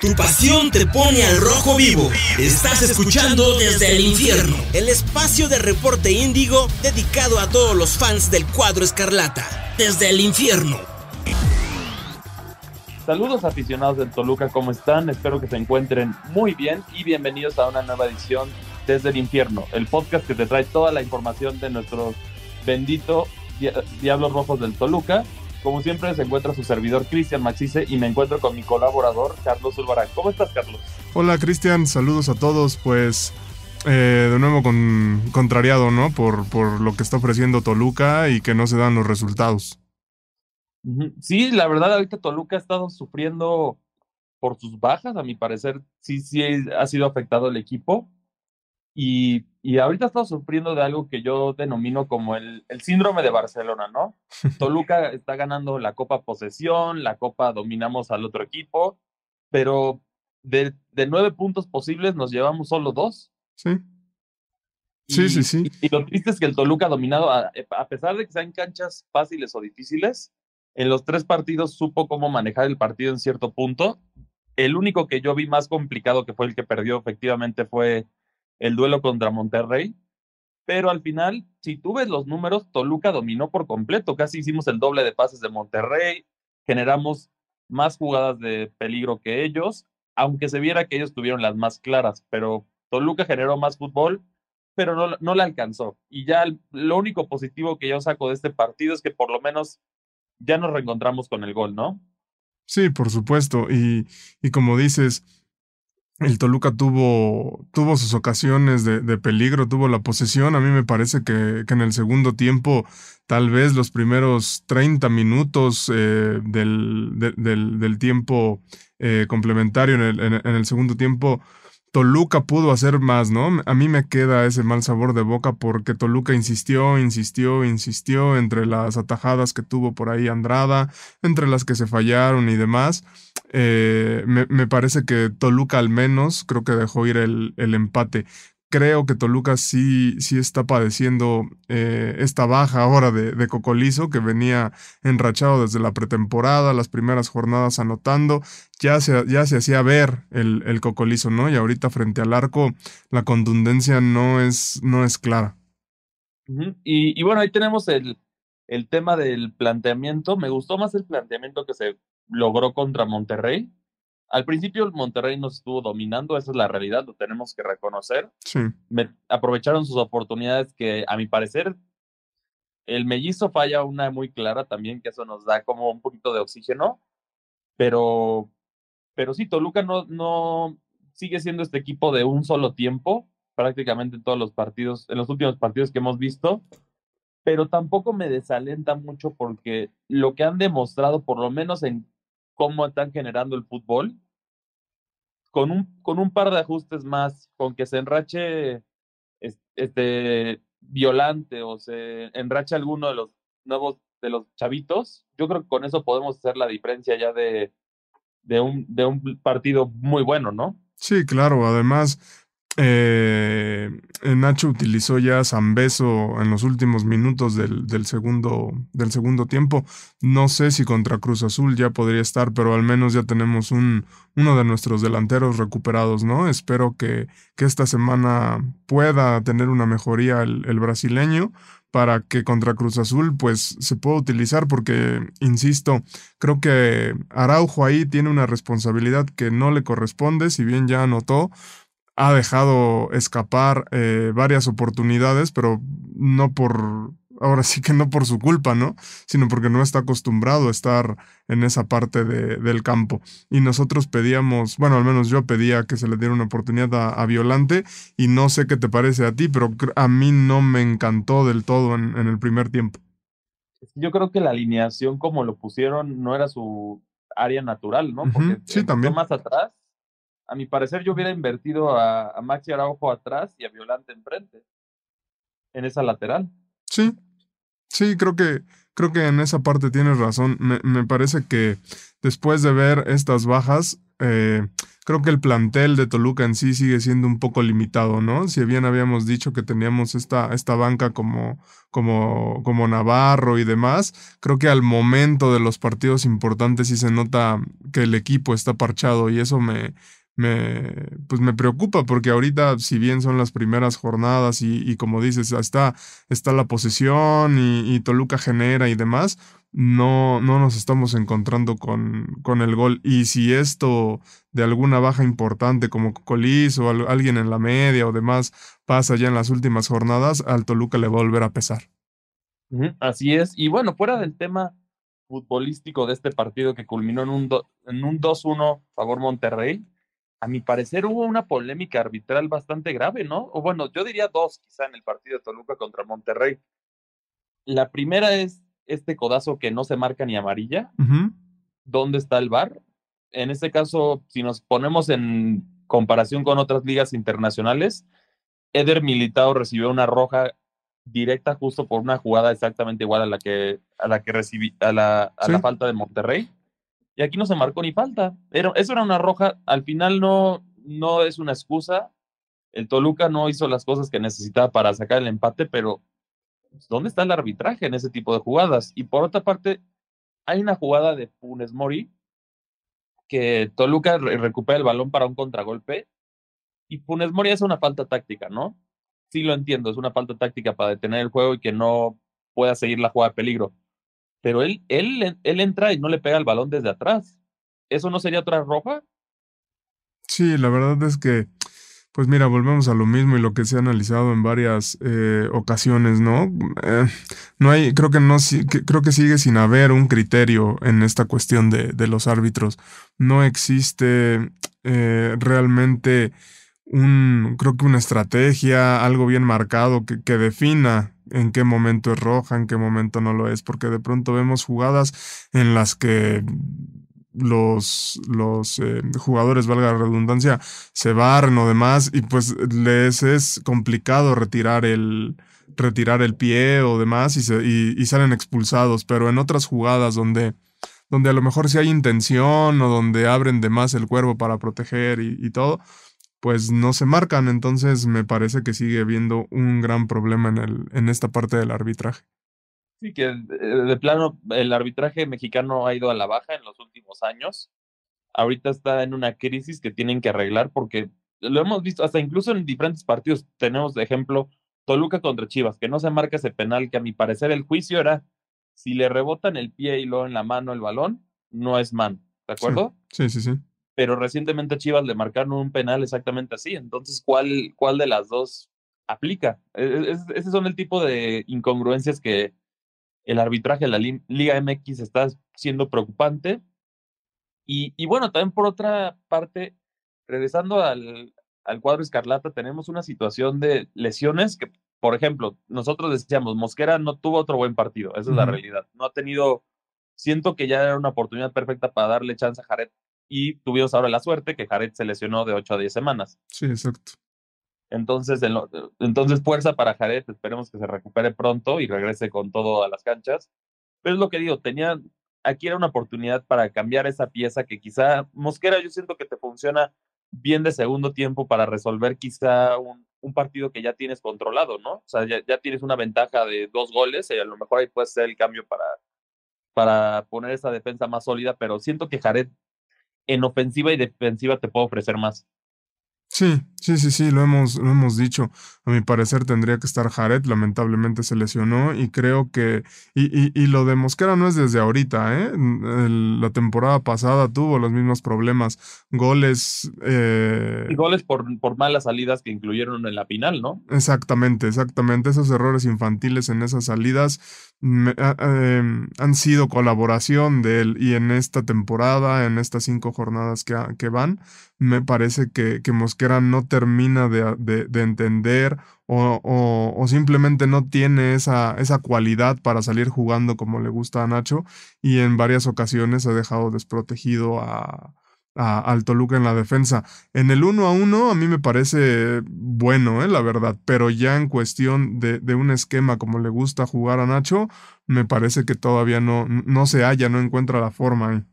Tu pasión te pone al rojo vivo. Estás escuchando desde el infierno. El espacio de reporte índigo dedicado a todos los fans del cuadro escarlata. Desde el infierno. Saludos aficionados del Toluca, ¿cómo están? Espero que se encuentren muy bien y bienvenidos a una nueva edición desde el infierno, el podcast que te trae toda la información de nuestro bendito Diablos Rojos del Toluca como siempre se encuentra su servidor Cristian Maxice y me encuentro con mi colaborador Carlos Zulbarán. ¿Cómo estás, Carlos? Hola, Cristian. Saludos a todos. Pues eh, de nuevo con, contrariado, ¿no? Por, por lo que está ofreciendo Toluca y que no se dan los resultados. Sí, la verdad, ahorita Toluca ha estado sufriendo por sus bajas. A mi parecer, sí, sí ha sido afectado el equipo. Y, y ahorita estamos sufriendo de algo que yo denomino como el, el síndrome de Barcelona, ¿no? Toluca está ganando la Copa Posesión, la Copa dominamos al otro equipo, pero de, de nueve puntos posibles nos llevamos solo dos. Sí. Sí, sí, sí. Y, lo triste es que el Toluca ha dominado, a, a pesar de que sean canchas fáciles o difíciles, en los tres partidos supo cómo manejar el partido en cierto punto. El único que yo vi más complicado, que fue el que perdió efectivamente, fue el duelo contra Monterrey, pero al final, si tú ves los números, Toluca dominó por completo, casi hicimos el doble de pases de Monterrey, generamos más jugadas de peligro que ellos, aunque se viera que ellos tuvieron las más claras, pero Toluca generó más fútbol, pero no, no le alcanzó. Y ya lo único positivo que yo saco de este partido es que por lo menos ya nos reencontramos con el gol, ¿no? Sí, por supuesto. Y, y como dices, el Toluca tuvo, tuvo sus ocasiones de, peligro, tuvo la posesión. A mí me parece que, que, en el segundo tiempo, tal vez los primeros 30 minutos eh, del, de, del, tiempo eh, complementario en el segundo tiempo, Toluca pudo hacer más, ¿no? A mí me queda ese mal sabor de boca porque Toluca insistió, insistió, insistió entre las atajadas que tuvo por ahí Andrada, entre las que se fallaron y demás. Eh, me, parece que Toluca al menos creo que dejó ir el empate creo que Toluca sí, sí está padeciendo eh, esta baja ahora de, de, Cocolizo, que venía enrachado desde la pretemporada, las primeras jornadas anotando, ya se, ya se hacía ver el, el Cocolizo, ¿no? Y ahorita frente al arco la contundencia no es, no es clara. y, y, bueno, ahí tenemos el, el tema del planteamiento. Me gustó más el planteamiento que se logró contra Monterrey al principio el Monterrey nos estuvo dominando, esa es la realidad, lo tenemos que reconocer. Sí. Me, aprovecharon sus oportunidades que a mi parecer el mellizo falla una muy clara también, que eso nos da como un poquito de oxígeno, pero, pero sí, Toluca no, no sigue siendo este equipo de un solo tiempo, prácticamente en todos los partidos, en los últimos partidos que hemos visto, pero tampoco me desalenta mucho porque lo que han demostrado, por lo menos en cómo están generando el fútbol. Con un, con un par de ajustes más, con que se enrache este violante o se enrache alguno de los nuevos de los chavitos, yo creo que con eso podemos hacer la diferencia ya de, de, un, de un partido muy bueno, ¿no? Sí, claro. Además, eh, Nacho utilizó ya Zambeso en los últimos minutos del, del, segundo, del segundo tiempo. No sé si contra Cruz Azul ya podría estar, pero al menos ya tenemos un, uno de nuestros delanteros recuperados, ¿no? Espero que, que esta semana pueda tener una mejoría el, el brasileño para que contra Cruz Azul pues se pueda utilizar porque, insisto, creo que Araujo ahí tiene una responsabilidad que no le corresponde, si bien ya anotó, ha dejado escapar eh, varias oportunidades, pero no por, ahora sí que no por su culpa, ¿no? Sino porque no está acostumbrado a estar en esa parte de, del campo. Y nosotros pedíamos, bueno, al menos yo pedía que se le diera una oportunidad a, a, Violante y no sé qué te parece a ti, pero a mí no me encantó del todo en, en el primer tiempo. Yo creo que la alineación como lo pusieron no era su área natural, ¿no? Porque uh -huh, sí, también. más atrás a mi parecer yo hubiera invertido a, a Maxi Araujo atrás y a Violante enfrente, en esa lateral. Sí, sí, creo que, creo que en esa parte tienes razón. Me, me parece que después de ver estas bajas, eh, creo que el plantel de Toluca en sí sigue siendo un poco limitado, ¿no? Si bien habíamos dicho que teníamos esta, esta banca como, como, como Navarro y demás, creo que al momento de los partidos importantes sí se nota que el equipo está parchado y eso me, me, pues me preocupa porque ahorita, si bien son las primeras jornadas y, como dices, está, está la posesión y, y, Toluca genera y demás, no, no nos estamos encontrando con, con el gol. Y si esto de alguna baja importante como Colis o alguien en la media o demás pasa ya en las últimas jornadas, al Toluca le va a volver a pesar. Así es. Y bueno, fuera del tema futbolístico de este partido que culminó en un, en un 2-1 favor Monterrey, a mi parecer hubo una polémica arbitral bastante grave, ¿no? O bueno, yo diría dos quizá en el partido de Toluca contra Monterrey. La primera es este codazo que no se marca ni amarilla. ¿Dónde está el VAR? En este caso, si nos ponemos en comparación con otras ligas internacionales, Eder Militao recibió una roja directa justo por una jugada exactamente igual a la que a la que recibí a la, a la falta de Monterrey y aquí no se marcó ni falta. Eso era una roja. Al final no, no es una excusa. El Toluca no hizo las cosas que necesitaba para sacar el empate, pero pues, ¿dónde está el arbitraje en ese tipo de jugadas? Y por otra parte, hay una jugada de Funes Mori que Toluca recupera el balón para un contragolpe y Funes Mori hace una falta táctica, ¿no? Sí lo entiendo, es una falta táctica para detener el juego y que no pueda seguir la jugada de peligro pero él, él, él entra y no le pega el balón desde atrás. ¿Eso no sería otra roja? Sí, la verdad es que, pues mira, volvemos a lo mismo y lo que se ha analizado en varias eh, ocasiones, ¿no? Eh, no hay, creo que no, creo que sigue sin haber un criterio en esta cuestión de, de los árbitros. No existe eh, realmente un, creo que una estrategia, algo bien marcado que, que defina en qué momento es roja, en qué momento no lo es, porque de pronto vemos jugadas en las que los, los eh, jugadores, valga la redundancia, se barren o demás y pues les es complicado retirar el, retirar el pie o demás y, se, y, salen expulsados, pero en otras jugadas donde, donde a lo mejor sí hay intención o donde abren de más el cuerpo para proteger y todo, pues no se marcan. Entonces me parece que sigue habiendo un gran problema en, el, en esta parte del arbitraje. Sí, que eh, de plano el arbitraje mexicano ha ido a la baja en los últimos años. Ahorita está en una crisis que tienen que arreglar porque lo hemos visto, hasta incluso en diferentes partidos tenemos de ejemplo Toluca contra Chivas, que no se marca ese penal, que a mi parecer el juicio era si le rebotan el pie y luego en la mano el balón, no es man, ¿de acuerdo? sí, sí. sí pero recientemente Chivas le marcaron un penal exactamente así. Entonces, ¿cuál, cuál de las dos aplica? E, e, es, ese son el tipo de incongruencias que el arbitraje de la Liga MX está siendo preocupante. Y, y bueno, también por otra parte, regresando al, al cuadro escarlata, tenemos una situación de lesiones que, por ejemplo, nosotros decíamos, Mosquera no tuvo otro buen partido, esa es la realidad. No ha tenido, siento que ya era una oportunidad perfecta para darle chance a Jared y tuvimos ahora la suerte que Jared se lesionó de 8 a 10 semanas. Sí, exacto. Entonces, entonces fuerza para Jared, esperemos que se recupere pronto y regrese con todo a las canchas. Pero es lo que digo, tenía, aquí era una oportunidad para cambiar esa pieza que quizá, Mosquera, yo siento que te funciona bien de segundo tiempo para resolver quizá un, un partido que ya tienes controlado, ¿no? O sea, ya, ya, tienes una ventaja de dos goles y a lo mejor ahí puede ser el cambio para, para poner esa defensa más sólida, pero siento que Jared en ofensiva y defensiva te puedo ofrecer más. Sí, sí, sí, sí, lo hemos, lo hemos dicho. A mi parecer tendría que estar Jared, lamentablemente se lesionó y creo que, y, y, y lo de Mosquera no es desde ahorita, ¿eh? la temporada pasada tuvo los mismos problemas, goles... Eh... Y goles por, por malas salidas que incluyeron en la final, ¿no? Exactamente, exactamente, esos errores infantiles en esas salidas em, han sido colaboración de él y en esta temporada, en estas cinco jornadas que, que van, me parece que, que Mosquera no termina de, de, entender o, simplemente no tiene esa, esa cualidad para salir jugando como le gusta a Nacho y en varias ocasiones ha dejado desprotegido a, al Toluca en la defensa. En el uno a uno a mí me parece bueno, eh, la verdad, pero ya en cuestión de, un esquema como le gusta jugar a Nacho, me parece que todavía no, no se halla, no encuentra la forma.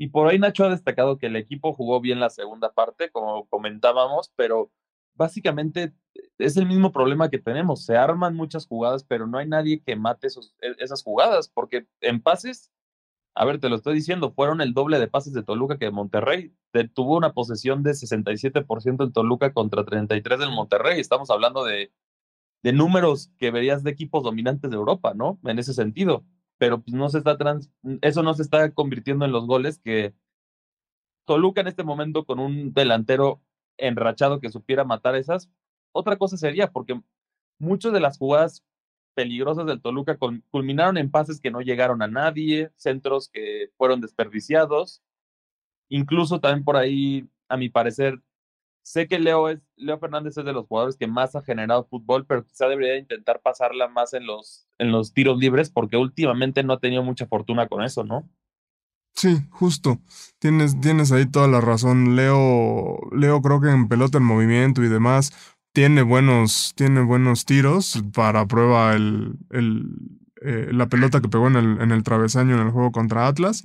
Y por ahí Nacho ha destacado que el equipo jugó bien la segunda parte, como comentábamos, pero básicamente es el mismo problema que tenemos. Se arman muchas jugadas, pero no hay nadie que mate e, esas jugadas, porque en pases, a ver, te lo estoy diciendo, fueron el doble de pases de Toluca que de Monterrey. tuvo una posesión de 67% en Toluca contra 33% del Monterrey. Estamos hablando de, de números que verías de equipos dominantes de Europa, ¿no? En ese sentido pero pues no se está trans, eso no se está convirtiendo en los goles que Toluca en este momento con un delantero enrachado que supiera matar esas, otra cosa sería, porque muchas de las jugadas peligrosas del Toluca culminaron en pases que no llegaron a nadie, centros que fueron desperdiciados, incluso también por ahí, a mi parecer, Sé que Leo, es, Leo Fernández es de los jugadores que más ha generado fútbol, pero quizá debería intentar pasarla más en los, en los tiros libres porque últimamente no ha tenido mucha fortuna con eso, ¿no? Sí, justo. Tienes, tienes ahí toda la razón. Leo, Leo creo que en pelota en movimiento y demás tiene buenos, tiene buenos tiros para prueba el, el, eh, la pelota que pegó en el, en el travesaño en el juego contra Atlas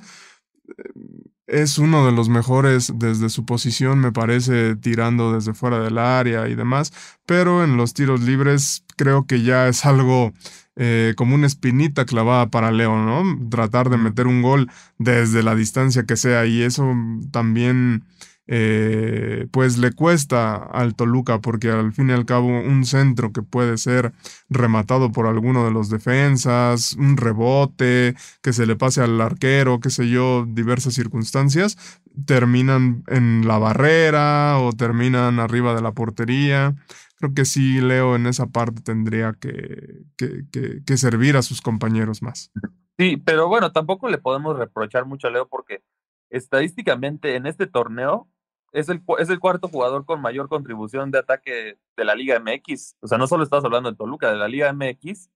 es uno de los mejores desde su posición, me parece, tirando desde fuera del área y demás, pero en los tiros libres creo que ya es algo eh, como una espinita clavada para Leo, ¿no? Tratar de meter un gol desde la distancia que sea y eso también eh, pues le cuesta al Toluca porque al fin y al cabo un centro que puede ser rematado por alguno de los defensas, un rebote, que se le pase al arquero, qué sé yo, diversas circunstancias, terminan en la barrera o terminan arriba de la portería. Creo que sí, Leo en esa parte tendría que, que, que servir a sus compañeros más. Sí, pero bueno, tampoco le podemos reprochar mucho a Leo porque estadísticamente en este torneo es el, es el cuarto jugador con mayor contribución de ataque de la Liga MX. O sea, no solo estás hablando de Toluca, de la Liga MX.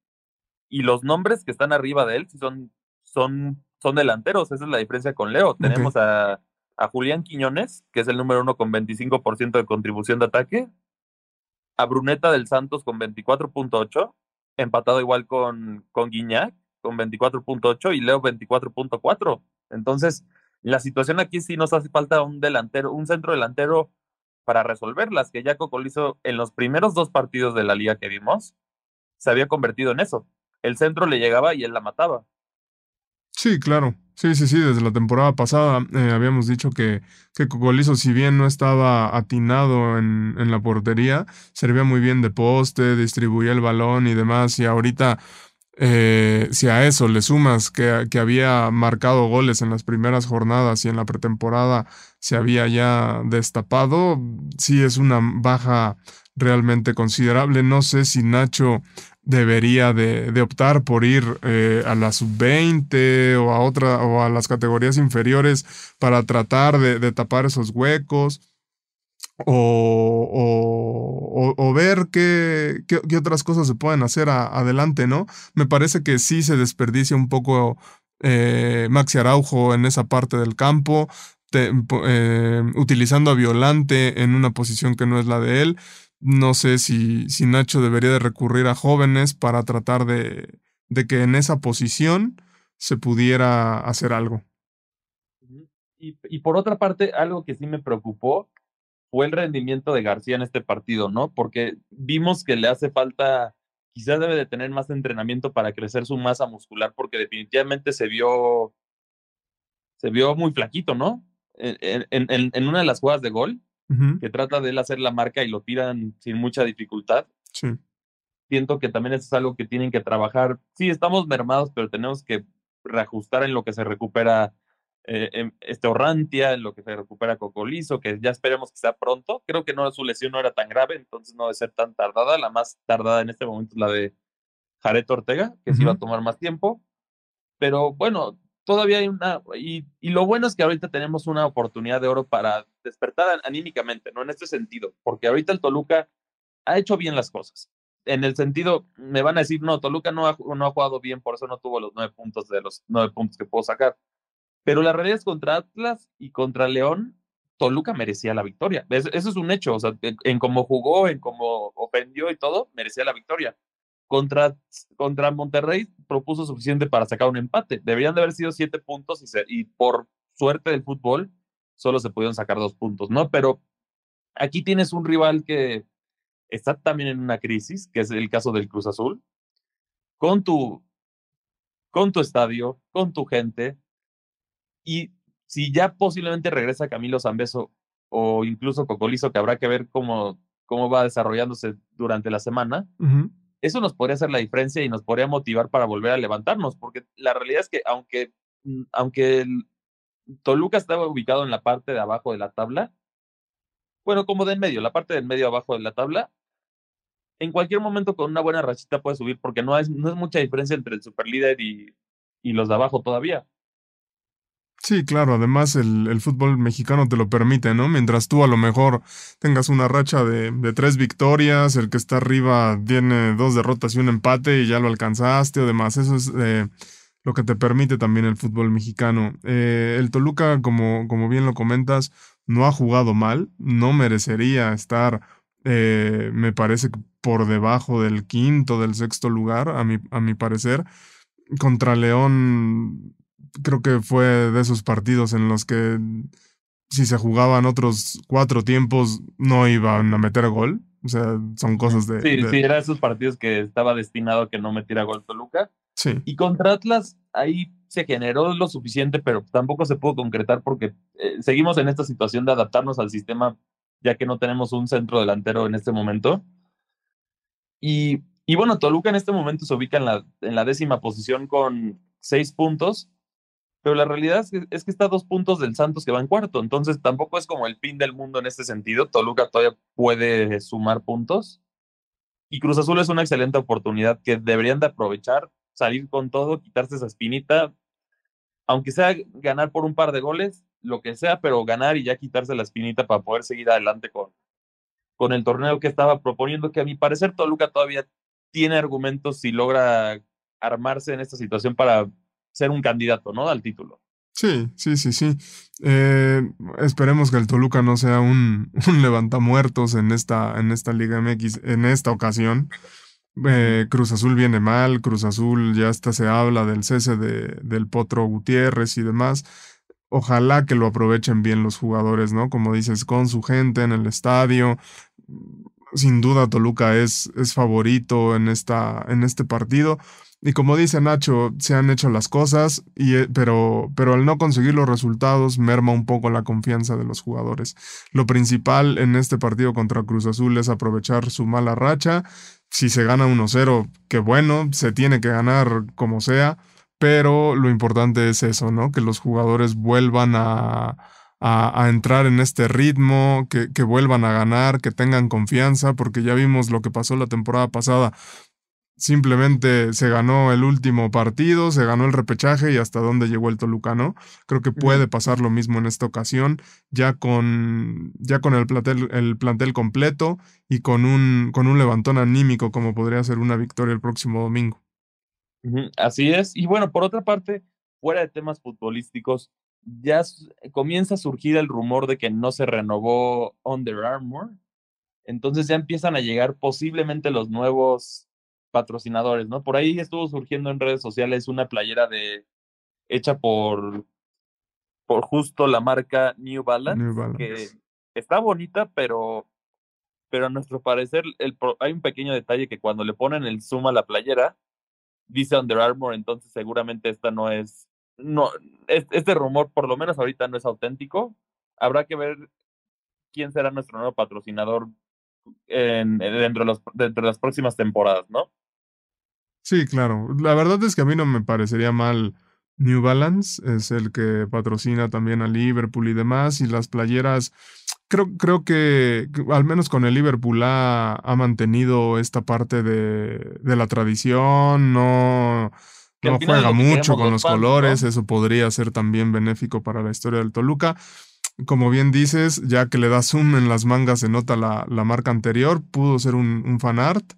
Y los nombres que están arriba de él son, son, son delanteros. Esa es la diferencia con Leo. Tenemos a, a Julián Quiñones, que es el número uno con 25% de contribución de ataque. A Bruneta del Santos con 24.8, empatado igual con, con Guiñac con 24.8 y Leo 24.4. Entonces, la situación aquí sí nos hace falta un delantero, un centro delantero para resolverlas, que ya Cocolizo en los primeros dos partidos de la liga que vimos se había convertido en eso. El centro le llegaba y él la mataba. Sí, claro. Sí, sí, sí. Desde la temporada pasada eh, habíamos dicho que, que Cocolizo, si bien no estaba atinado en, en la portería, servía muy bien de poste, distribuía el balón y demás. Y ahorita eh, si a eso le sumas que, que, había marcado goles en las primeras jornadas y en la pretemporada se había ya destapado, sí es una baja realmente considerable. No sé si Nacho debería de, de optar por ir eh, a la sub-20 o a otra o a las categorías inferiores para tratar de, de tapar esos huecos o, o, ver qué, qué, otras cosas se pueden hacer adelante, ¿no? Me parece que sí se desperdicia un poco eh, Maxi Araujo en esa parte del campo, eh, utilizando a Violante en una posición que no es la de él. No sé si, si Nacho debería de recurrir a jóvenes para tratar de, de que en esa posición se pudiera hacer algo. Y, y, por otra parte, algo que sí me preocupó fue el rendimiento de García en este partido, ¿no? Porque vimos que le hace falta, quizás debe de tener más entrenamiento para crecer su masa muscular, porque definitivamente se vio, se vio muy flaquito, ¿no? En, en, en una de las jugadas de gol, que trata de él hacer la marca y lo tiran sin mucha dificultad. Sí. Siento que también eso es algo que tienen que trabajar. Sí, estamos mermados, pero tenemos que reajustar en lo que se recupera eh, este Orrantia, en lo que se recupera Cocolizo, que ya esperemos que sea pronto. Creo que no su lesión no era tan grave, entonces no debe ser tan tardada. La más tardada en este momento es la de Jareto Ortega, que sí va a tomar más tiempo. Pero bueno, todavía hay una. Y, y, lo bueno es que ahorita tenemos una oportunidad de oro para despertar anímicamente, ¿no? En este sentido, porque ahorita el Toluca ha hecho bien las cosas. En el sentido, me van a decir, no, Toluca no ha, no ha jugado bien, por eso no tuvo los nueve puntos de los nueve puntos que puedo sacar. Pero la realidad es contra Atlas y contra León, Toluca merecía la victoria. Eso, es un hecho. O sea, en, cómo jugó, en cómo ofendió y todo, merecía la victoria. Contra, contra Monterrey propuso suficiente para sacar un empate. Deberían de haber sido siete puntos y, y por suerte del fútbol, solo se pudieron sacar dos puntos, ¿no? Pero aquí tienes un rival que está también en una crisis, que es el caso del Cruz Azul, con tu, con tu estadio, con tu gente, y si ya posiblemente regresa Camilo Zambeso o incluso Cocolizo, que habrá que ver cómo, cómo va desarrollándose durante la semana, eso nos podría hacer la diferencia y nos podría motivar para volver a levantarnos, porque la realidad es que aunque, mm, aunque Toluca estaba ubicado en la parte de abajo de la tabla, bueno, como de en medio, la parte del medio abajo de la tabla, en cualquier momento con una buena rachita puede subir, porque no es, no es mucha diferencia entre el superlíder y, y los de abajo todavía. Sí, claro, además el, el, fútbol mexicano te lo permite, ¿no? Mientras tú a lo mejor tengas una racha de, de, tres victorias, el que está arriba tiene dos derrotas y un empate y ya lo alcanzaste o demás, eso es eh, lo que te permite también el fútbol mexicano. Eh, el Toluca, como, como bien lo comentas, no ha jugado mal, no merecería estar, eh, me parece, por debajo del quinto, del sexto lugar, a a mi parecer. Contra León creo que fue de esos partidos en los que si se jugaban otros cuatro tiempos no iban a meter gol. O sea, son cosas de... Sí, sí, eran esos partidos que estaba destinado a que no metiera gol Toluca. Sí. Y contra Atlas ahí se generó lo suficiente, pero tampoco se pudo concretar porque eh, seguimos en esta situación de adaptarnos al sistema ya que no tenemos un centro delantero en este momento. Y, y bueno, Toluca en este momento se ubica en la, en la décima posición con seis puntos pero la realidad es que, es que está a dos puntos del Santos que va en cuarto, entonces tampoco es como el fin del mundo en este sentido. Toluca todavía puede sumar puntos y Cruz Azul es una excelente oportunidad que deberían de aprovechar, salir con todo, quitarse esa espinita, aunque sea ganar por un par de goles, lo que sea, pero ganar y ya quitarse la espinita para poder seguir adelante con, con el torneo que estaba proponiendo, que a mi parecer Toluca todavía tiene argumentos si logra armarse en esta situación para ser un candidato, ¿no? Al título. Sí, sí, sí, sí. Eh, esperemos que el Toluca no sea un, un levantamuertos en esta, en esta Liga MX en esta ocasión. Eh, Cruz Azul viene mal, Cruz Azul ya hasta se habla del cese de, del Potro Gutiérrez y demás. Ojalá que lo aprovechen bien los jugadores, ¿no? Como dices, con su gente en el estadio. Sin duda Toluca es, es favorito en, esta, en este partido. Y como dice Nacho, se han hecho las cosas, y, eh, pero, pero al no conseguir los resultados merma un poco la confianza de los jugadores. Lo principal en este partido contra Cruz Azul es aprovechar su mala racha. Si se gana 1-0, qué bueno, se tiene que ganar como sea, pero lo importante es eso, ¿no? Que los jugadores vuelvan a, a, a, entrar en este ritmo, que, que, vuelvan a ganar, que tengan confianza, porque ya vimos lo que pasó la temporada pasada simplemente se ganó el último partido, se ganó el repechaje y hasta dónde llegó el Toluca, ¿no? Creo que puede pasar lo mismo en esta ocasión, ya con, ya con el, plantel, el plantel completo y con un, con un levantón anímico como podría ser una victoria el próximo domingo. Así es. Y bueno, por otra parte, fuera de temas futbolísticos, ya comienza a surgir el rumor de que no se renovó Under Armour. Entonces ya empiezan a llegar posiblemente los nuevos patrocinadores, ¿no? Por ahí estuvo surgiendo en redes sociales una playera de hecha por por justo la marca New Balance, que está bonita, pero pero a nuestro parecer el, hay un pequeño detalle que cuando le ponen el zoom a la playera dice Under Armour, entonces seguramente esta no es no este rumor por lo menos ahorita no es auténtico. Habrá que ver quién será nuestro nuevo patrocinador en, dentro, de los, dentro de las próximas temporadas, ¿no? Sí, claro. La verdad es que a mí no me parecería mal New Balance, es el que patrocina también a Liverpool y demás, y las playeras, creo, creo que, al menos con el Liverpool ha, ha mantenido esta parte de, de la tradición, no, no juega mucho con los, colores, eso podría ser también benéfico para la historia del Toluca. Como bien dices, ya que le da zoom en las mangas se nota la, la marca anterior, pudo ser un, un fan art.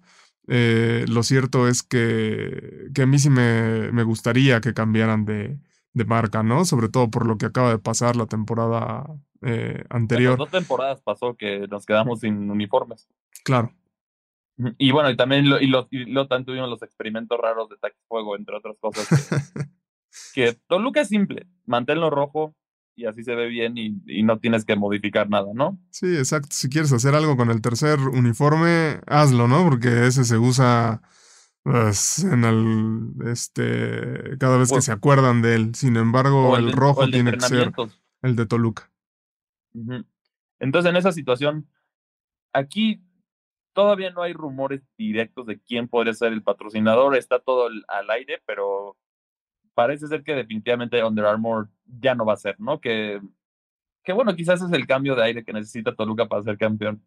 Eh, lo cierto es que, que a mí sí me, me gustaría que cambiaran de, de, marca, ¿no? Sobre todo por lo que acaba de pasar la temporada eh, anterior. dos temporadas pasó que nos quedamos sin uniformes. Claro. Y bueno, y también lo, y lo, y lo tanto tuvimos los experimentos raros de Tax Fuego, entre otras cosas. Que, que Toluca es simple, manténlo rojo, y así se ve bien y, no tienes que modificar nada, ¿no? Sí, exacto. Si quieres hacer algo con el tercer uniforme, hazlo, ¿no? Porque ese se usa pues, en el, este, cada vez que se acuerdan de él. Sin embargo, el, rojo tiene que ser el de Toluca. Entonces, en esa situación, aquí todavía no hay rumores directos de quién podría ser el patrocinador, está todo al aire, pero parece ser que definitivamente Under Armour ya no va a ser, ¿no? Que, que bueno, quizás es el cambio de aire que necesita Toluca para ser campeón.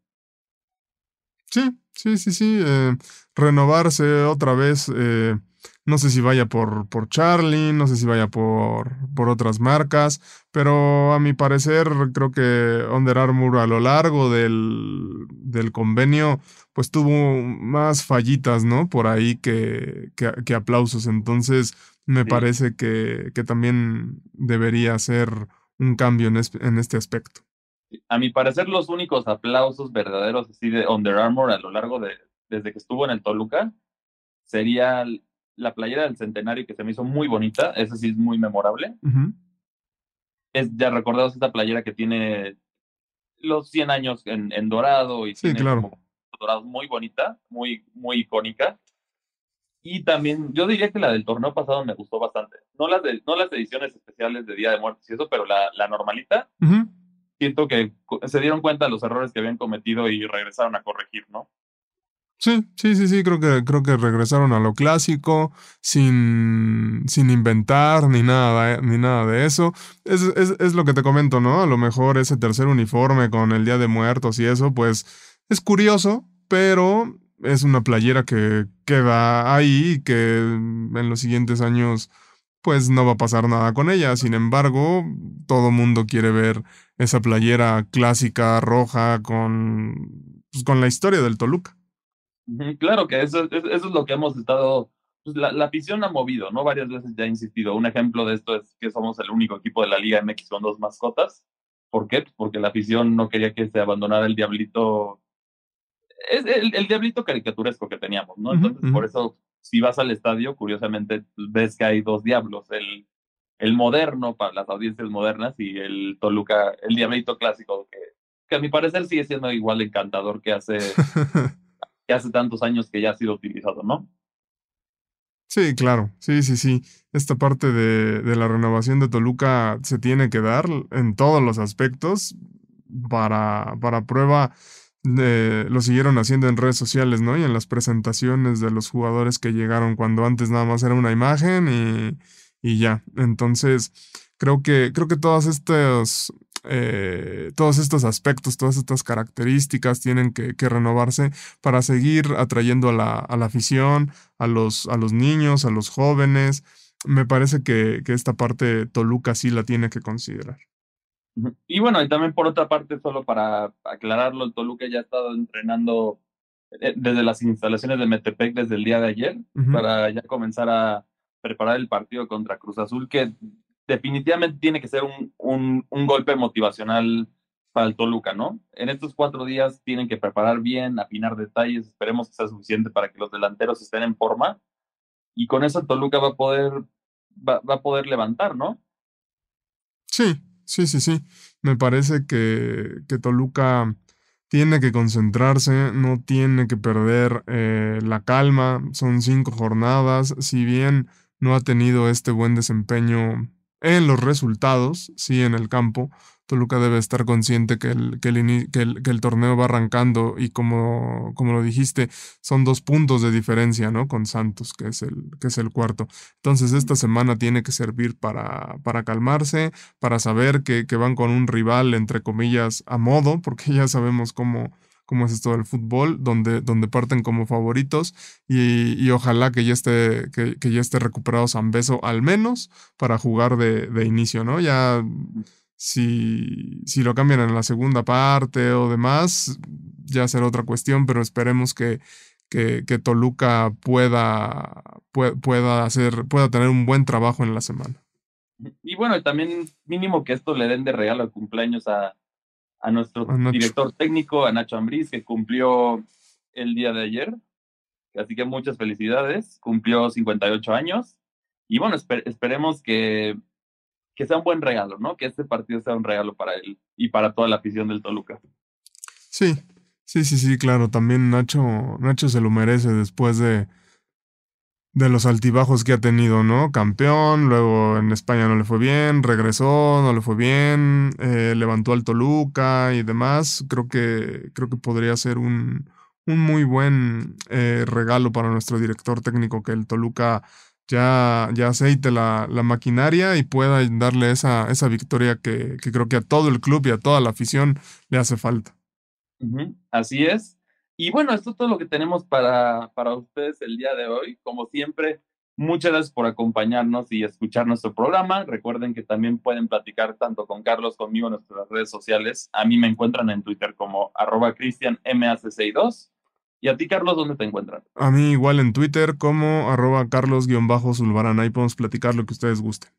Sí, sí, sí, sí. Eh, renovarse otra vez. Eh, no sé si vaya por, por Charlie, no sé si vaya por, por otras marcas, pero a mi parecer creo que Under Armour a lo largo del, del convenio pues tuvo más fallitas, ¿no? Por ahí que, que, aplausos. Entonces me parece que, que, también debería ser un cambio en, en este aspecto. A mi parecer los únicos aplausos verdaderos así de Under Armour a lo largo de, desde que estuvo en el Toluca, sería la playera del centenario que se me hizo muy bonita, esa sí es muy memorable. Es ya recordados esta playera que tiene los 100 años en, en dorado y sí, tiene claro. dorado muy bonita, muy, muy icónica. Y también, yo diría que la del torneo pasado me gustó bastante. No las, de, no las ediciones especiales de Día de Muertos y eso, pero la, la normalita. Siento que se dieron cuenta de los errores que habían cometido y regresaron a corregir, ¿no? Sí, sí, sí, sí, creo que, creo que regresaron a lo clásico, sin, sin inventar ni nada, ni nada de eso. Es, es, es, lo que te comento, ¿no? A lo mejor ese tercer uniforme con el Día de Muertos y eso, pues es curioso, pero es una playera que queda ahí y que en los siguientes años pues no va a pasar nada con ella. Sin embargo, todo mundo quiere ver esa playera clásica roja con, pues, con la historia del Toluca. Claro que eso, eso es lo que hemos estado, pues la, la, afición ha movido, ¿no? Varias veces ya he insistido. Un ejemplo de esto es que somos el único equipo de la Liga MX con dos mascotas. ¿Por qué? Pues porque la afición no quería que se abandonara el diablito, es el, el diablito caricaturesco que teníamos, ¿no? Entonces, por eso, si vas al estadio, curiosamente ves que hay dos diablos, el, el moderno para las audiencias modernas y el Toluca, el diablito clásico, que, que a mi parecer sigue siendo igual encantador que hace que hace tantos años que ya ha sido utilizado, ¿no? Sí, claro, sí, sí, sí. Esta parte de, de la renovación de Toluca se tiene que dar en todos los aspectos. Para, para prueba, lo siguieron haciendo en redes sociales, ¿no? Y en las presentaciones de los jugadores que llegaron cuando antes nada más era una imagen y, y ya. Entonces, creo que, creo que todas estas eh, todos estos aspectos, todas estas características tienen que, renovarse para seguir atrayendo a la, a la, afición, a los, a los niños, a los jóvenes. Me parece que, que esta parte Toluca sí la tiene que considerar. Y bueno, y también por otra parte, solo para aclararlo, el Toluca ya ha estado entrenando eh, desde las instalaciones de Metepec desde el día de ayer para ya comenzar a preparar el partido contra Cruz Azul, que definitivamente tiene que ser un, un, un, golpe motivacional para el Toluca, ¿no? En estos cuatro días tienen que preparar bien, afinar detalles, esperemos que sea suficiente para que los delanteros estén en forma y con eso Toluca va a poder, va, va a poder levantar, ¿no? Sí, sí, sí, sí. Me parece que, que Toluca tiene que concentrarse, no tiene que perder eh, la calma. Son cinco jornadas. Si bien no ha tenido este buen desempeño en los resultados, sí, en el campo. Toluca debe estar consciente que el, que el, que el, que el torneo va arrancando y como, como lo dijiste, son dos puntos de diferencia, ¿no? Con Santos, que es el, que es el cuarto. Entonces esta semana tiene que servir para, para calmarse, para saber que, que van con un rival, entre comillas, a modo, porque ya sabemos cómo, cómo es esto del fútbol, donde, donde parten como favoritos y, y ojalá que ya esté, que, que, ya esté recuperado Beso al menos para jugar de, de inicio, ¿no? Ya si, si lo cambian en la segunda parte o demás, ya será otra cuestión, pero esperemos que, que, que Toluca pueda, pueda, hacer, pueda tener un buen trabajo en la semana. Y bueno, también mínimo que esto le den de regalo al cumpleaños a, a nuestro director técnico, a Nacho Ambriz, que cumplió el día de ayer. Así que muchas felicidades, cumplió 58 años. Y bueno, esperemos que, que sea un buen regalo, ¿no? Que este partido sea un regalo para él y para toda la afición del Toluca. Sí, sí, sí, sí, claro. También Nacho, Nacho se lo merece después de, de los altibajos que ha tenido, ¿no? Campeón, luego en España no le fue bien, regresó, no le fue bien, eh, levantó al Toluca y demás. Creo que, creo que podría ser un, un muy buen eh, regalo para nuestro director técnico que el Toluca ya, ya aceite la, la maquinaria y pueda darle esa, esa victoria que, que, creo que a todo el club y a toda la afición le hace falta. Así es. Y bueno, esto es todo lo que tenemos para, para ustedes el día de hoy. Como siempre, muchas gracias por acompañarnos y escuchar nuestro programa. Recuerden que también pueden platicar tanto con Carlos conmigo en nuestras redes sociales. A mí me encuentran en Twitter como arroba cristianmac62 ¿Y a ti, Carlos, dónde te encuentran? A mí igual en Twitter como arroba carlos-zulbarán. Ahí podemos platicar lo que ustedes gusten.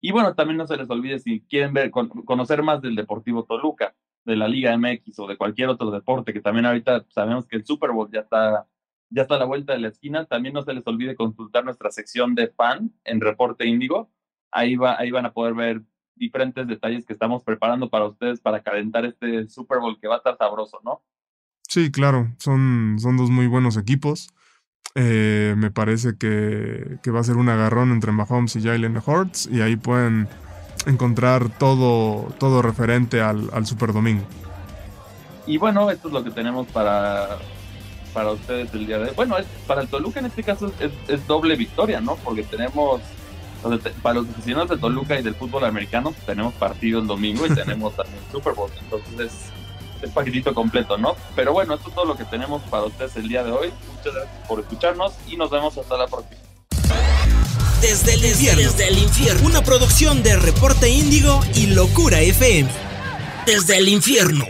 Y bueno, también no se les olvide si quieren ver, conocer más del Deportivo Toluca, de la Liga MX o de cualquier otro deporte, que también ahorita sabemos que el Super Bowl ya está, ya está a la vuelta de la esquina. También no se les olvide consultar nuestra sección de fan en Reporte Índigo. Ahí, va, ahí van a poder ver diferentes detalles que estamos preparando para ustedes para calentar este Super Bowl que va a estar sabroso, ¿no? Sí, claro, son, son dos muy buenos equipos. Eh, me parece que, que, va a ser un agarrón entre Mahomes y Jalen Hurts y ahí pueden encontrar todo, todo referente al, al Super Domingo. Y bueno, esto es lo que tenemos para, para ustedes el día de hoy. Bueno, es, para el Toluca en este caso es, es doble victoria, ¿no? Porque tenemos, para los aficionados de Toluca y del fútbol americano, tenemos partido el domingo y tenemos también Super Bowl. Entonces el paquetito completo, ¿no? Pero bueno, esto es todo lo que tenemos para ustedes el día de hoy. Muchas gracias por escucharnos y nos vemos hasta la próxima. Desde el infierno, desde el infierno, una producción de Reporte Índigo y Locura FM. Desde el infierno.